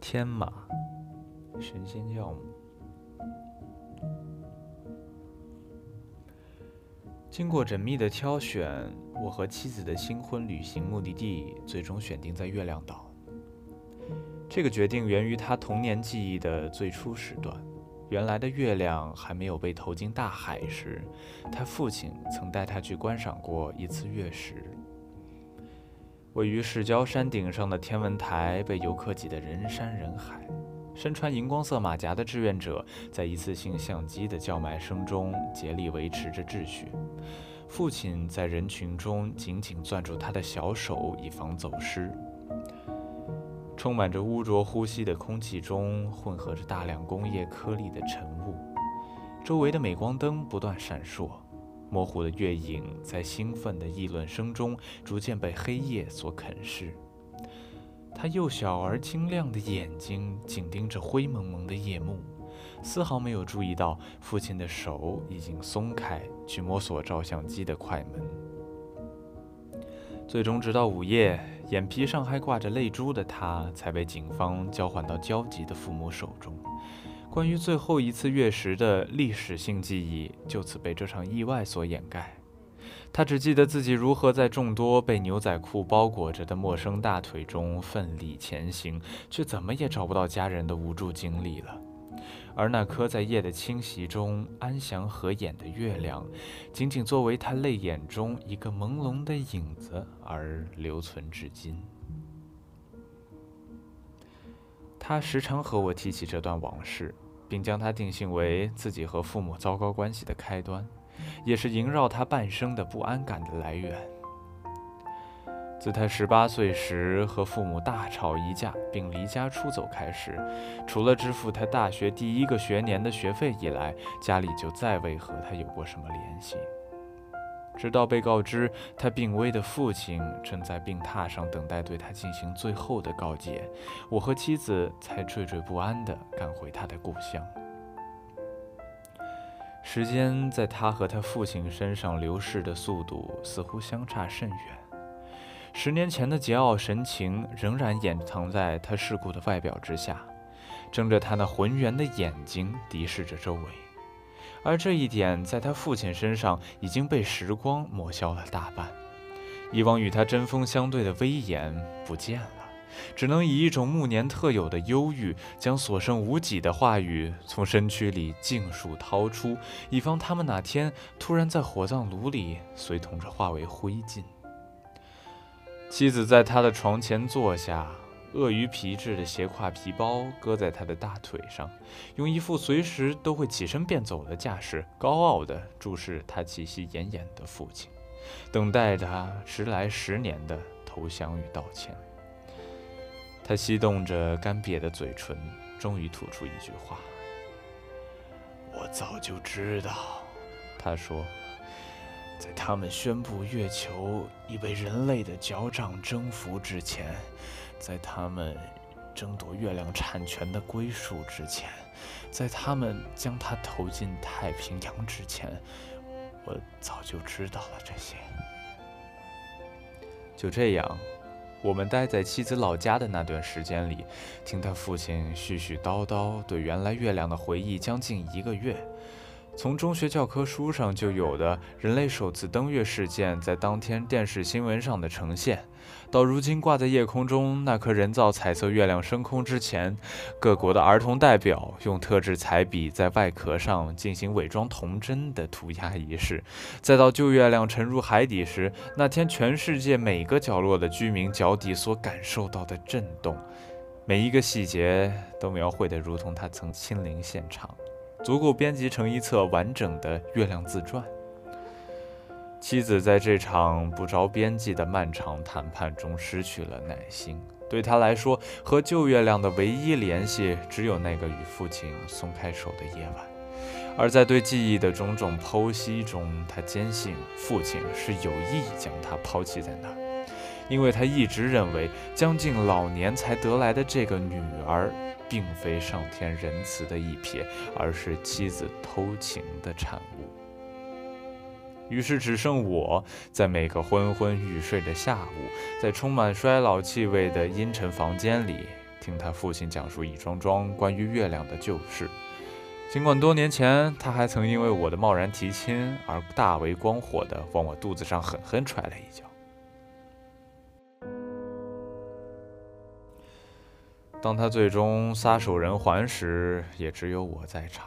天马，神仙教母。经过缜密的挑选，我和妻子的新婚旅行目的地最终选定在月亮岛。这个决定源于他童年记忆的最初时段。原来的月亮还没有被投进大海时，他父亲曾带他去观赏过一次月食。位于市郊山顶上的天文台被游客挤得人山人海。身穿荧光色马甲的志愿者在一次性相机的叫卖声中竭力维持着秩序。父亲在人群中紧紧攥住他的小手，以防走失。充满着污浊呼吸的空气中混合着大量工业颗粒的尘雾，周围的镁光灯不断闪烁，模糊的月影在兴奋的议论声中逐渐被黑夜所啃噬。他幼小而晶亮的眼睛紧盯着灰蒙蒙的夜幕，丝毫没有注意到父亲的手已经松开，去摸索照相机的快门。最终，直到午夜，眼皮上还挂着泪珠的他，才被警方交还到焦急的父母手中。关于最后一次月食的历史性记忆，就此被这场意外所掩盖。他只记得自己如何在众多被牛仔裤包裹着的陌生大腿中奋力前行，却怎么也找不到家人的无助经历了。而那颗在夜的侵袭中安详合眼的月亮，仅仅作为他泪眼中一个朦胧的影子而留存至今。他时常和我提起这段往事，并将它定性为自己和父母糟糕关系的开端。也是萦绕他半生的不安感的来源。自他十八岁时和父母大吵一架并离家出走开始，除了支付他大学第一个学年的学费以来，家里就再未和他有过什么联系。直到被告知他病危的父亲正在病榻上等待对他进行最后的告诫，我和妻子才惴惴不安地赶回他的故乡。时间在他和他父亲身上流逝的速度似乎相差甚远。十年前的桀骜神情仍然掩藏在他世故的外表之下，睁着他那浑圆的眼睛敌视着周围。而这一点在他父亲身上已经被时光抹消了大半，以往与他针锋相对的威严不见了。只能以一种暮年特有的忧郁，将所剩无几的话语从身躯里尽数掏出，以防他们哪天突然在火葬炉里随同着化为灰烬。妻子在他的床前坐下，鳄鱼皮质的斜挎皮包搁在他的大腿上，用一副随时都会起身便走的架势，高傲地注视他气息奄奄的父亲，等待他迟来十年的投降与道歉。他翕动着干瘪的嘴唇，终于吐出一句话：“我早就知道。”他说：“在他们宣布月球已被人类的脚掌征服之前，在他们争夺月亮产权的归属之前，在他们将它投进太平洋之前，我早就知道了这些。”就这样。我们待在妻子老家的那段时间里，听他父亲絮絮叨叨对原来月亮的回忆将近一个月。从中学教科书上就有的人类首次登月事件，在当天电视新闻上的呈现。到如今挂在夜空中那颗人造彩色月亮升空之前，各国的儿童代表用特制彩笔在外壳上进行伪装童真的涂鸦仪式，再到旧月亮沉入海底时，那天全世界每个角落的居民脚底所感受到的震动，每一个细节都描绘得如同他曾亲临现场，足够编辑成一册完整的月亮自传。妻子在这场不着边际的漫长谈判中失去了耐心。对他来说，和旧月亮的唯一联系只有那个与父亲松开手的夜晚。而在对记忆的种种剖析中，他坚信父亲是有意将他抛弃在那儿，因为他一直认为将近老年才得来的这个女儿，并非上天仁慈的一瞥，而是妻子偷情的产物。于是只剩我在每个昏昏欲睡的下午，在充满衰老气味的阴沉房间里，听他父亲讲述一桩桩关于月亮的旧事。尽管多年前他还曾因为我的贸然提亲而大为光火地往我肚子上狠狠踹了一脚。当他最终撒手人寰时，也只有我在场。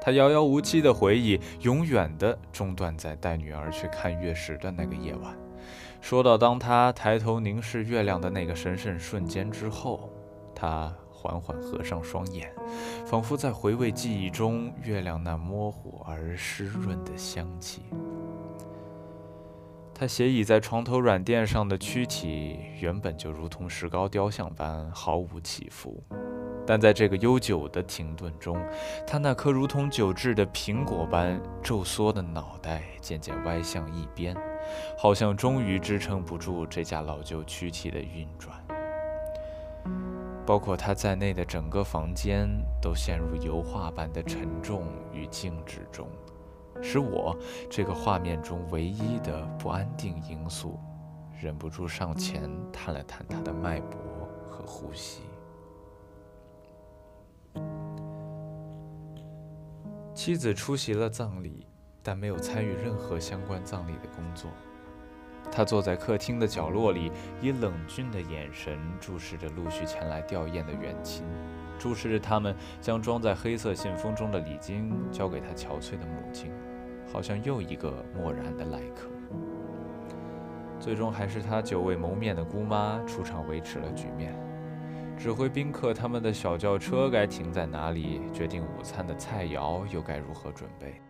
他遥遥无期的回忆，永远的中断在带女儿去看月食的那个夜晚。说到当他抬头凝视月亮的那个神圣瞬间之后，他缓缓合上双眼，仿佛在回味记忆中月亮那模糊而湿润的香气。他斜倚在床头软垫上的躯体，原本就如同石膏雕像般毫无起伏。但在这个悠久的停顿中，他那颗如同久治的苹果般皱缩的脑袋渐渐歪向一边，好像终于支撑不住这架老旧躯体的运转。包括他在内的整个房间都陷入油画般的沉重与静止中，使我这个画面中唯一的不安定因素，忍不住上前探了探他的脉搏和呼吸。妻子出席了葬礼，但没有参与任何相关葬礼的工作。他坐在客厅的角落里，以冷峻的眼神注视着陆续前来吊唁的远亲，注视着他们将装在黑色信封中的礼金交给他憔悴的母亲，好像又一个漠然的来客。最终，还是他久未谋面的姑妈出场维持了局面。指挥宾客他们的小轿车该停在哪里，决定午餐的菜肴又该如何准备。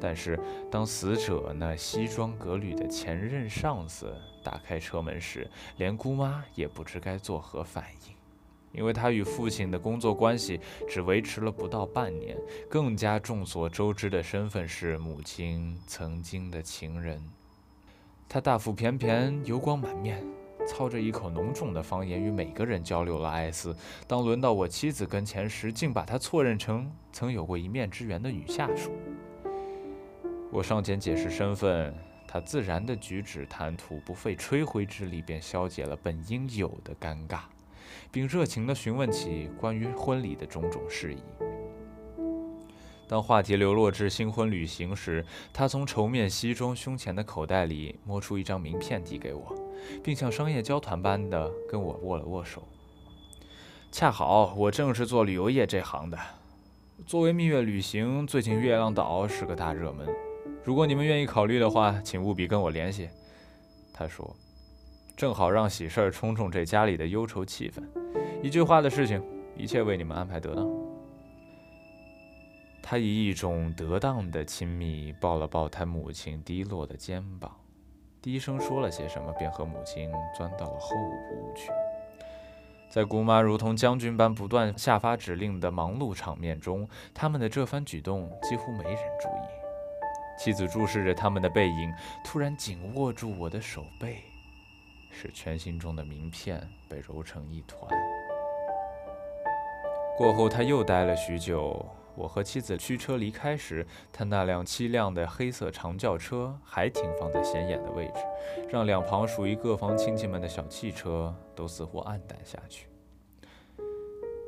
但是，当死者那西装革履的前任上司打开车门时，连姑妈也不知该作何反应，因为他与父亲的工作关系只维持了不到半年，更加众所周知的身份是母亲曾经的情人。他大腹便便，油光满面。操着一口浓重的方言与每个人交流了艾斯。当轮到我妻子跟前时，竟把他错认成曾有过一面之缘的女下属。我上前解释身份，他自然的举止谈吐，不费吹灰之力便消解了本应有的尴尬，并热情地询问起关于婚礼的种种事宜。当话题流落至新婚旅行时，他从绸面西装胸前的口袋里摸出一张名片递给我。并像商业交谈般的跟我握了握手。恰好我正是做旅游业这行的。作为蜜月旅行，最近月亮岛是个大热门。如果你们愿意考虑的话，请务必跟我联系。他说：“正好让喜事儿冲冲这家里的忧愁气氛。一句话的事情，一切为你们安排得当。”他以一种得当的亲密抱了抱他母亲低落的肩膀。低声说了些什么，便和母亲钻到了后屋去。在姑妈如同将军般不断下发指令的忙碌场面中，他们的这番举动几乎没人注意。妻子注视着他们的背影，突然紧握住我的手背，使全心中的名片被揉成一团。过后，他又待了许久。我和妻子驱车离开时，他那辆凄亮的黑色长轿车还停放在显眼的位置，让两旁属于各方亲戚们的小汽车都似乎黯淡下去。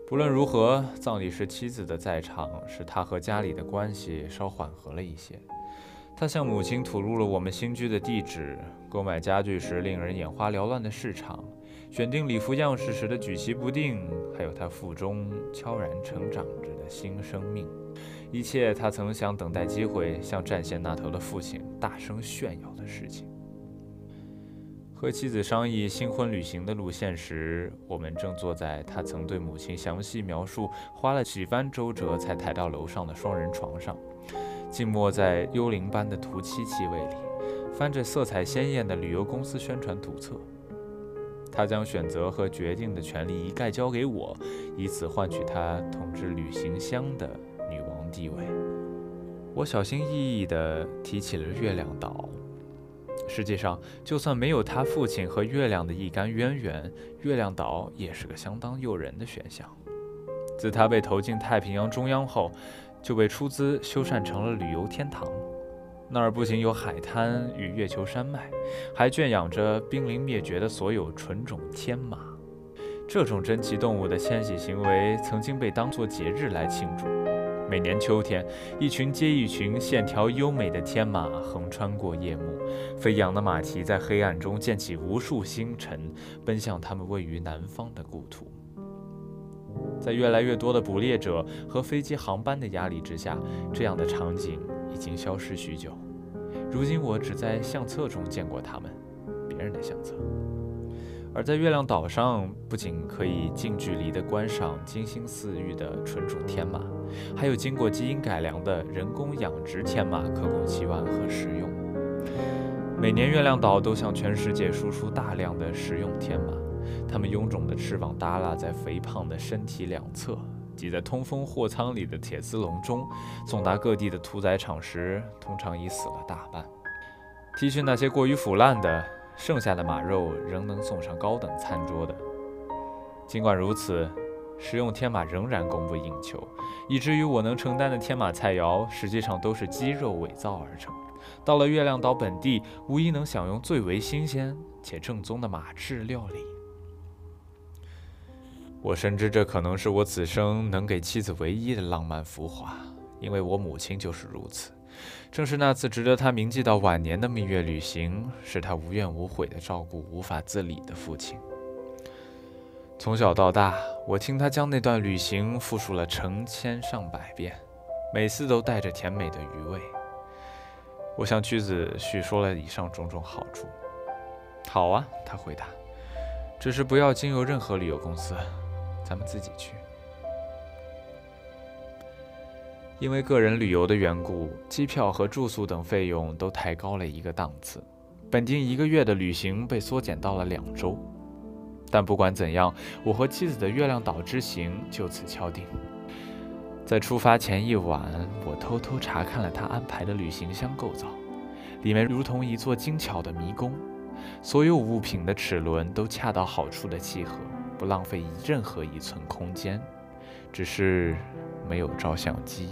不论如何，葬礼时妻子的在场，使他和家里的关系稍缓和了一些。他向母亲吐露了我们新居的地址，购买家具时令人眼花缭乱的市场。选定礼服样式时的举棋不定，还有他腹中悄然成长着的新生命，一切他曾想等待机会向战线那头的父亲大声炫耀的事情。和妻子商议新婚旅行的路线时，我们正坐在他曾对母亲详细描述、花了几番周折才抬到楼上的双人床上，静默在幽灵般的涂漆气味里，翻着色彩鲜艳的旅游公司宣传图册。他将选择和决定的权利一概交给我，以此换取他统治旅行箱的女王地位。我小心翼翼地提起了月亮岛。实际上，就算没有他父亲和月亮的一干渊源，月亮岛也是个相当诱人的选项。自他被投进太平洋中央后，就被出资修缮成了旅游天堂。那儿不仅有海滩与月球山脉，还圈养着濒临灭绝的所有纯种天马。这种珍奇动物的迁徙行为曾经被当作节日来庆祝。每年秋天，一群接一群线条优美的天马横穿过夜幕，飞扬的马蹄在黑暗中溅起无数星辰，奔向他们位于南方的故土。在越来越多的捕猎者和飞机航班的压力之下，这样的场景已经消失许久。如今，我只在相册中见过它们，别人的相册。而在月亮岛上，不仅可以近距离地观赏金星似玉的纯种天马，还有经过基因改良的人工养殖天马可供期玩和食用。每年，月亮岛都向全世界输出大量的食用天马，它们臃肿的翅膀耷拉在肥胖的身体两侧，挤在通风货舱里的铁丝笼中，送达各地的屠宰场时，通常已死了大半。剔去那些过于腐烂的。剩下的马肉仍能送上高等餐桌的。尽管如此，食用天马仍然供不应求，以至于我能承担的天马菜肴实际上都是鸡肉伪造而成。到了月亮岛本地，无疑能享用最为新鲜且正宗的马翅料理。我深知这可能是我此生能给妻子唯一的浪漫浮华，因为我母亲就是如此。正是那次值得她铭记到晚年的蜜月旅行，使她无怨无悔地照顾无法自理的父亲。从小到大，我听他将那段旅行复述了成千上百遍，每次都带着甜美的余味。我向妻子叙说了以上种种好处。好啊，他回答，只是不要经由任何旅游公司，咱们自己去。因为个人旅游的缘故，机票和住宿等费用都抬高了一个档次。本定一个月的旅行被缩减到了两周。但不管怎样，我和妻子的月亮岛之行就此敲定。在出发前一晚，我偷偷查看了他安排的旅行箱构造，里面如同一座精巧的迷宫，所有物品的齿轮都恰到好处的契合，不浪费任何一寸空间。只是没有照相机。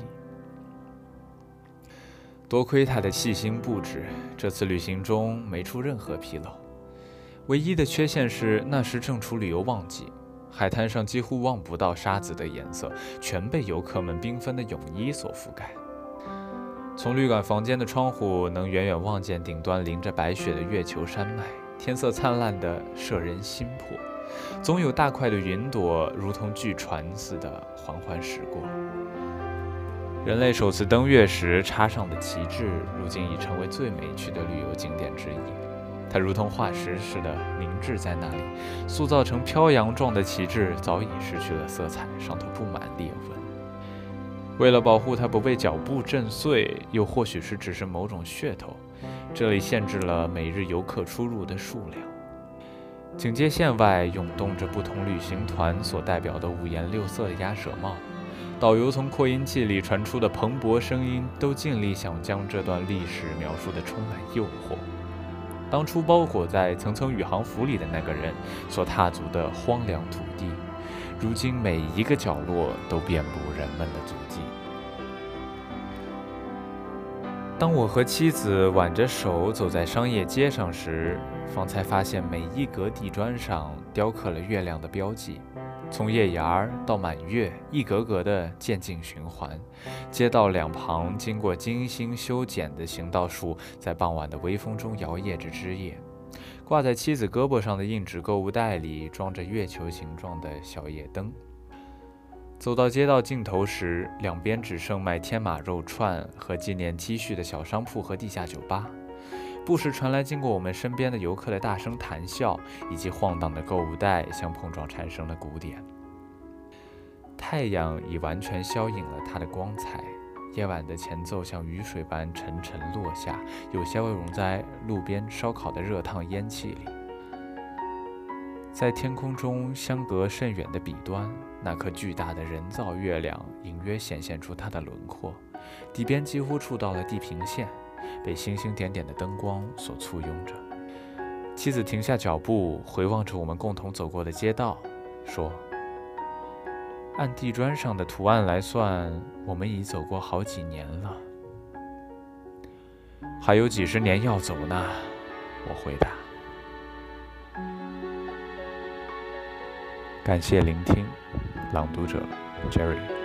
多亏他的细心布置，这次旅行中没出任何纰漏。唯一的缺陷是那时正处旅游旺季，海滩上几乎望不到沙子的颜色，全被游客们缤纷的泳衣所覆盖。从旅馆房间的窗户，能远远望见顶端淋着白雪的月球山脉，天色灿烂的摄人心魄。总有大块的云朵，如同巨船似的缓缓驶过。人类首次登月时插上的旗帜，如今已成为最美趣的旅游景点之一。它如同化石似的凝滞在那里，塑造成飘扬状的旗帜早已失去了色彩，上头布满裂纹。为了保护它不被脚步震碎，又或许是只是某种噱头，这里限制了每日游客出入的数量。警戒线外涌动着不同旅行团所代表的五颜六色的鸭舌帽。导游从扩音器里传出的蓬勃声音，都尽力想将这段历史描述得充满诱惑。当初包裹在层层宇航服里的那个人所踏足的荒凉土地，如今每一个角落都遍布人们的足迹。当我和妻子挽着手走在商业街上时，方才发现每一格地砖上雕刻了月亮的标记。从月牙儿到满月，一格格的渐进循环。街道两旁经过精心修剪的行道树，在傍晚的微风中摇曳着枝叶。挂在妻子胳膊上的硬纸购物袋里装着月球形状的小夜灯。走到街道尽头时，两边只剩卖天马肉串和纪念 T 恤的小商铺和地下酒吧。不时传来经过我们身边的游客的大声谈笑，以及晃荡的购物袋相碰撞产生的鼓点。太阳已完全消隐了它的光彩，夜晚的前奏像雨水般沉沉落下，有些融在路边烧烤的热烫烟气里。在天空中相隔甚远的彼端，那颗巨大的人造月亮隐约显现出它的轮廓，底边几乎触到了地平线。被星星点点的灯光所簇拥着，妻子停下脚步，回望着我们共同走过的街道，说：“按地砖上的图案来算，我们已走过好几年了。”还有几十年要走呢，我回答。感谢聆听，朗读者 Jerry。